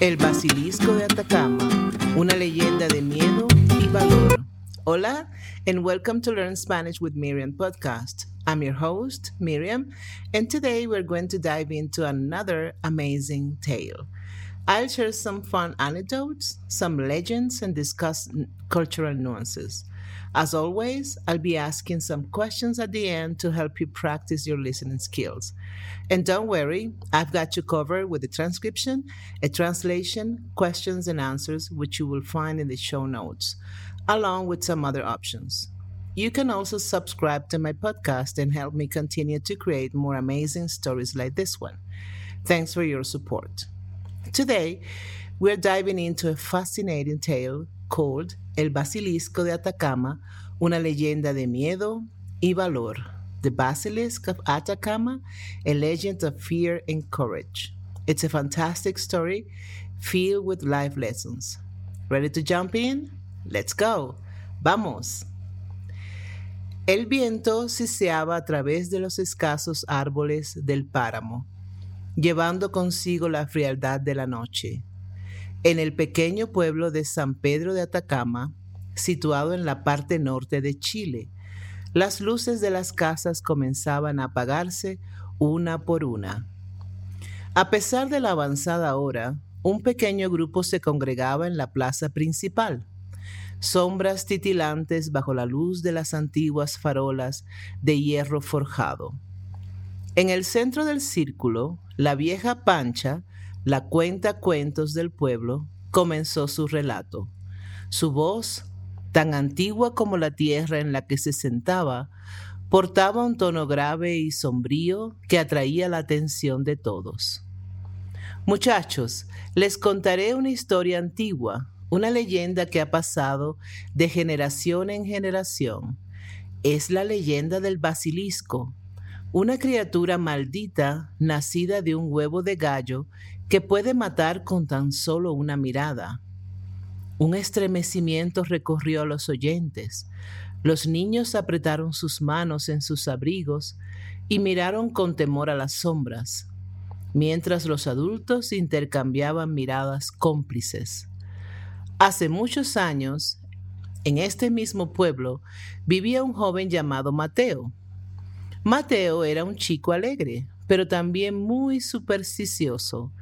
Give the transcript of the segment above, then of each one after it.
El Basilisco de Atacama, una leyenda de miedo y valor. Hola, and welcome to Learn Spanish with Miriam podcast. I'm your host, Miriam, and today we're going to dive into another amazing tale. I'll share some fun anecdotes, some legends, and discuss cultural nuances. As always, I'll be asking some questions at the end to help you practice your listening skills. And don't worry, I've got you covered with a transcription, a translation, questions, and answers, which you will find in the show notes, along with some other options. You can also subscribe to my podcast and help me continue to create more amazing stories like this one. Thanks for your support. Today, we're diving into a fascinating tale called El Basilisco de Atacama, una leyenda de miedo y valor. The Basilisk of Atacama, a legend of fear and courage. It's a fantastic story filled with life lessons. Ready to jump in? Let's go. Vamos. El viento siseaba a través de los escasos árboles del páramo, llevando consigo la frialdad de la noche. En el pequeño pueblo de San Pedro de Atacama, situado en la parte norte de Chile, las luces de las casas comenzaban a apagarse una por una. A pesar de la avanzada hora, un pequeño grupo se congregaba en la plaza principal, sombras titilantes bajo la luz de las antiguas farolas de hierro forjado. En el centro del círculo, la vieja Pancha la cuenta cuentos del pueblo, comenzó su relato. Su voz, tan antigua como la tierra en la que se sentaba, portaba un tono grave y sombrío que atraía la atención de todos. Muchachos, les contaré una historia antigua, una leyenda que ha pasado de generación en generación. Es la leyenda del basilisco, una criatura maldita nacida de un huevo de gallo que puede matar con tan solo una mirada. Un estremecimiento recorrió a los oyentes. Los niños apretaron sus manos en sus abrigos y miraron con temor a las sombras, mientras los adultos intercambiaban miradas cómplices. Hace muchos años, en este mismo pueblo, vivía un joven llamado Mateo. Mateo era un chico alegre, pero también muy supersticioso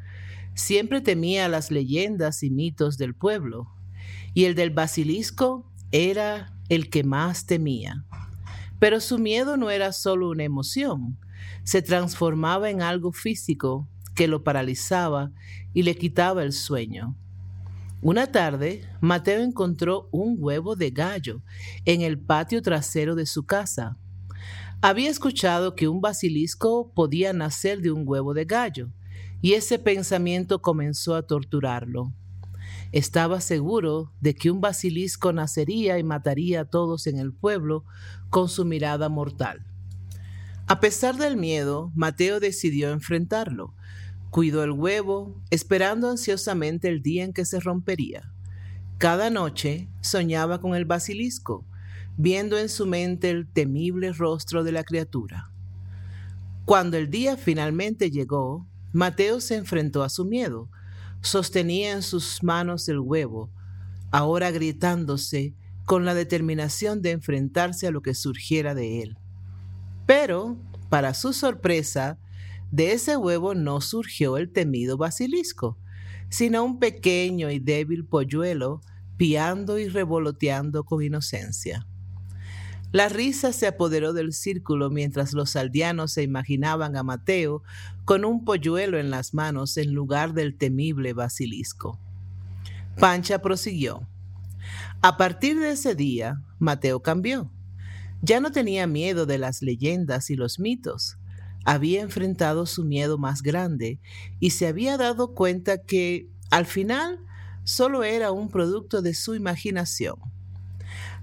siempre temía las leyendas y mitos del pueblo, y el del basilisco era el que más temía. Pero su miedo no era solo una emoción, se transformaba en algo físico que lo paralizaba y le quitaba el sueño. Una tarde, Mateo encontró un huevo de gallo en el patio trasero de su casa. Había escuchado que un basilisco podía nacer de un huevo de gallo, y ese pensamiento comenzó a torturarlo. Estaba seguro de que un basilisco nacería y mataría a todos en el pueblo con su mirada mortal. A pesar del miedo, Mateo decidió enfrentarlo. Cuidó el huevo, esperando ansiosamente el día en que se rompería. Cada noche soñaba con el basilisco, viendo en su mente el temible rostro de la criatura. Cuando el día finalmente llegó, Mateo se enfrentó a su miedo. Sostenía en sus manos el huevo, ahora gritándose con la determinación de enfrentarse a lo que surgiera de él. Pero, para su sorpresa, de ese huevo no surgió el temido basilisco, sino un pequeño y débil polluelo piando y revoloteando con inocencia. La risa se apoderó del círculo mientras los aldeanos se imaginaban a Mateo con un polluelo en las manos en lugar del temible basilisco. Pancha prosiguió. A partir de ese día, Mateo cambió. Ya no tenía miedo de las leyendas y los mitos. Había enfrentado su miedo más grande y se había dado cuenta que, al final, solo era un producto de su imaginación.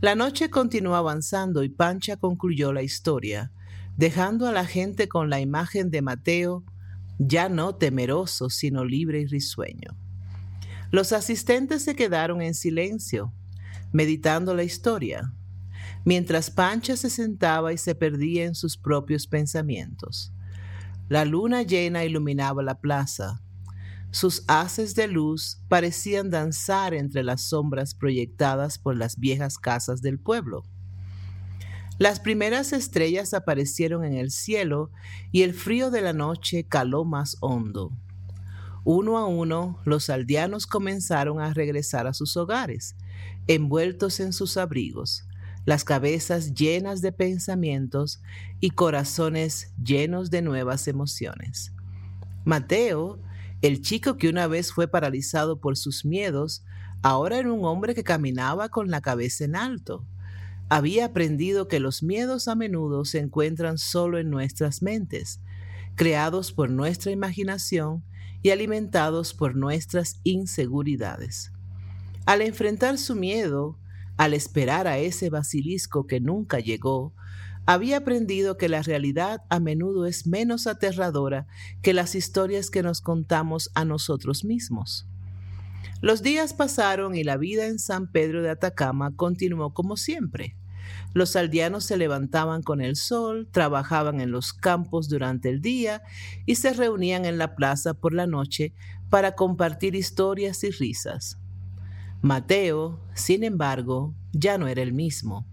La noche continuó avanzando y Pancha concluyó la historia, dejando a la gente con la imagen de Mateo ya no temeroso, sino libre y risueño. Los asistentes se quedaron en silencio, meditando la historia, mientras Pancha se sentaba y se perdía en sus propios pensamientos. La luna llena iluminaba la plaza. Sus haces de luz parecían danzar entre las sombras proyectadas por las viejas casas del pueblo. Las primeras estrellas aparecieron en el cielo y el frío de la noche caló más hondo. Uno a uno, los aldeanos comenzaron a regresar a sus hogares, envueltos en sus abrigos, las cabezas llenas de pensamientos y corazones llenos de nuevas emociones. Mateo, el chico que una vez fue paralizado por sus miedos, ahora era un hombre que caminaba con la cabeza en alto. Había aprendido que los miedos a menudo se encuentran solo en nuestras mentes, creados por nuestra imaginación y alimentados por nuestras inseguridades. Al enfrentar su miedo, al esperar a ese basilisco que nunca llegó, había aprendido que la realidad a menudo es menos aterradora que las historias que nos contamos a nosotros mismos. Los días pasaron y la vida en San Pedro de Atacama continuó como siempre. Los aldeanos se levantaban con el sol, trabajaban en los campos durante el día y se reunían en la plaza por la noche para compartir historias y risas. Mateo, sin embargo, ya no era el mismo.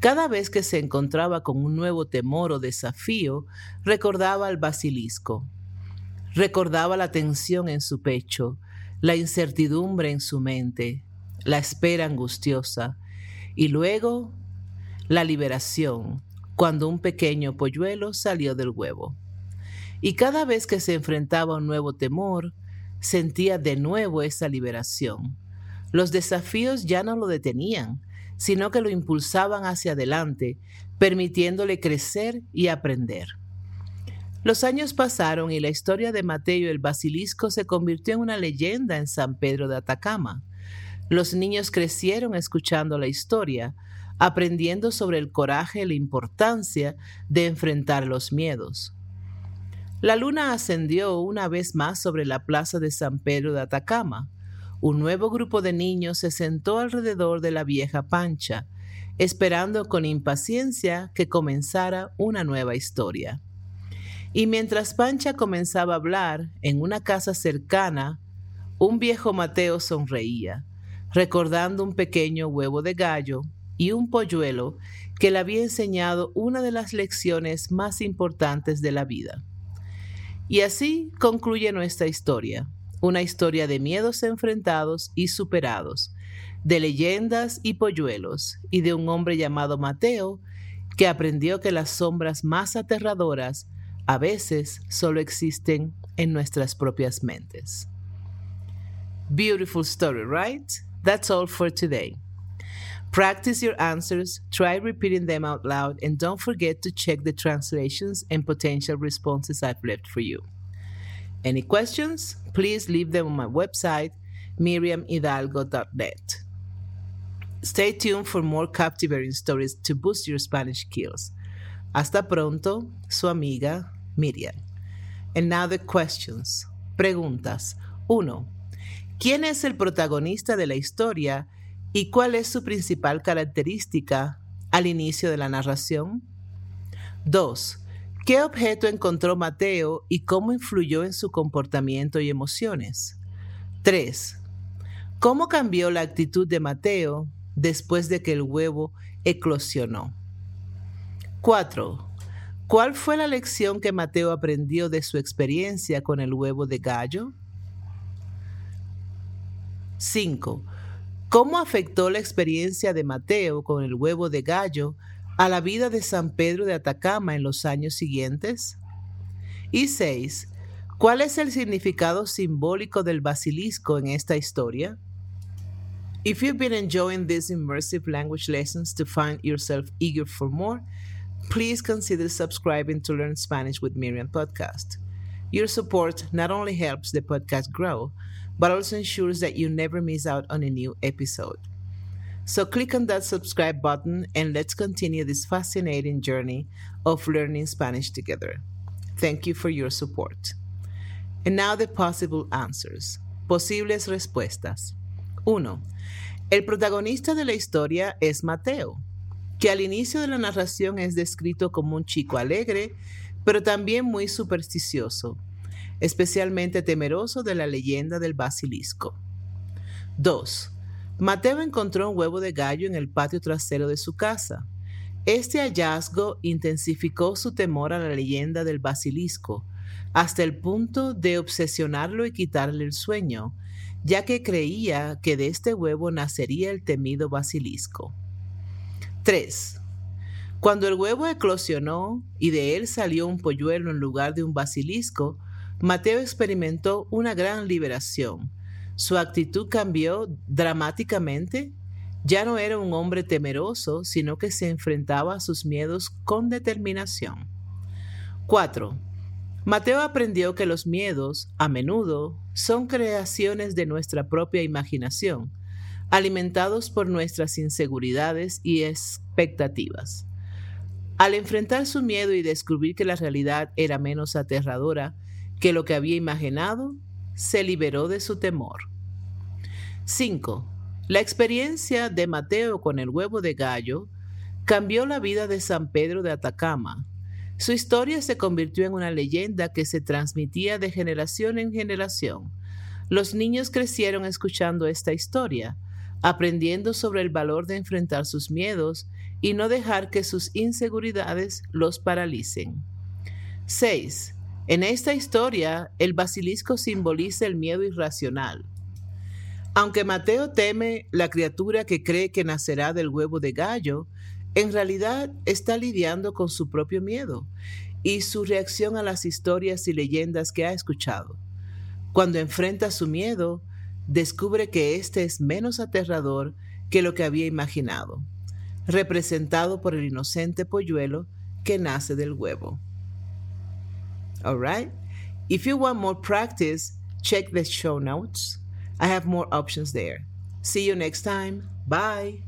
Cada vez que se encontraba con un nuevo temor o desafío, recordaba al basilisco. Recordaba la tensión en su pecho, la incertidumbre en su mente, la espera angustiosa y luego la liberación, cuando un pequeño polluelo salió del huevo. Y cada vez que se enfrentaba a un nuevo temor, sentía de nuevo esa liberación los desafíos ya no lo detenían, sino que lo impulsaban hacia adelante, permitiéndole crecer y aprender. Los años pasaron y la historia de Mateo el Basilisco se convirtió en una leyenda en San Pedro de Atacama. Los niños crecieron escuchando la historia, aprendiendo sobre el coraje y la importancia de enfrentar los miedos. La luna ascendió una vez más sobre la plaza de San Pedro de Atacama un nuevo grupo de niños se sentó alrededor de la vieja pancha, esperando con impaciencia que comenzara una nueva historia. Y mientras Pancha comenzaba a hablar en una casa cercana, un viejo Mateo sonreía, recordando un pequeño huevo de gallo y un polluelo que le había enseñado una de las lecciones más importantes de la vida. Y así concluye nuestra historia una historia de miedos enfrentados y superados, de leyendas y polluelos, y de un hombre llamado Mateo que aprendió que las sombras más aterradoras a veces solo existen en nuestras propias mentes. Beautiful story, right? That's all for today. Practice your answers, try repeating them out loud, and don't forget to check the translations and potential responses I've left for you. Any questions? Please leave them on my website, miriamhidalgo.net. Stay tuned for more captivating stories to boost your Spanish skills. Hasta pronto, su amiga Miriam. And now the questions. Preguntas. 1. ¿Quién es el protagonista de la historia y cuál es su principal característica al inicio de la narración? 2. ¿Qué objeto encontró Mateo y cómo influyó en su comportamiento y emociones? 3. ¿Cómo cambió la actitud de Mateo después de que el huevo eclosionó? 4. ¿Cuál fue la lección que Mateo aprendió de su experiencia con el huevo de gallo? 5. ¿Cómo afectó la experiencia de Mateo con el huevo de gallo a la vida de San Pedro de Atacama en los años siguientes? Y seis, ¿cuál es el significado simbólico del basilisco en esta historia? If you've been enjoying these immersive language lessons to find yourself eager for more, please consider subscribing to Learn Spanish with Miriam podcast. Your support not only helps the podcast grow, but also ensures that you never miss out on a new episode. So click on that subscribe button and let's continue this fascinating journey of learning Spanish together. Thank you for your support. And now the possible answers. Posibles respuestas. 1. El protagonista de la historia es Mateo, que al inicio de la narración es descrito como un chico alegre, pero también muy supersticioso. especialmente temeroso de la leyenda del basilisco. 2. Mateo encontró un huevo de gallo en el patio trasero de su casa. Este hallazgo intensificó su temor a la leyenda del basilisco, hasta el punto de obsesionarlo y quitarle el sueño, ya que creía que de este huevo nacería el temido basilisco. 3. Cuando el huevo eclosionó y de él salió un polluelo en lugar de un basilisco, Mateo experimentó una gran liberación. Su actitud cambió dramáticamente. Ya no era un hombre temeroso, sino que se enfrentaba a sus miedos con determinación. 4. Mateo aprendió que los miedos, a menudo, son creaciones de nuestra propia imaginación, alimentados por nuestras inseguridades y expectativas. Al enfrentar su miedo y descubrir que la realidad era menos aterradora que lo que había imaginado, se liberó de su temor. 5. La experiencia de Mateo con el huevo de gallo cambió la vida de San Pedro de Atacama. Su historia se convirtió en una leyenda que se transmitía de generación en generación. Los niños crecieron escuchando esta historia, aprendiendo sobre el valor de enfrentar sus miedos y no dejar que sus inseguridades los paralicen. 6. En esta historia, el basilisco simboliza el miedo irracional. Aunque Mateo teme la criatura que cree que nacerá del huevo de gallo, en realidad está lidiando con su propio miedo y su reacción a las historias y leyendas que ha escuchado. Cuando enfrenta su miedo, descubre que éste es menos aterrador que lo que había imaginado representado por el inocente polluelo que nace del huevo. All right? If you want more practice, check the show notes. I have more options there. See you next time. Bye.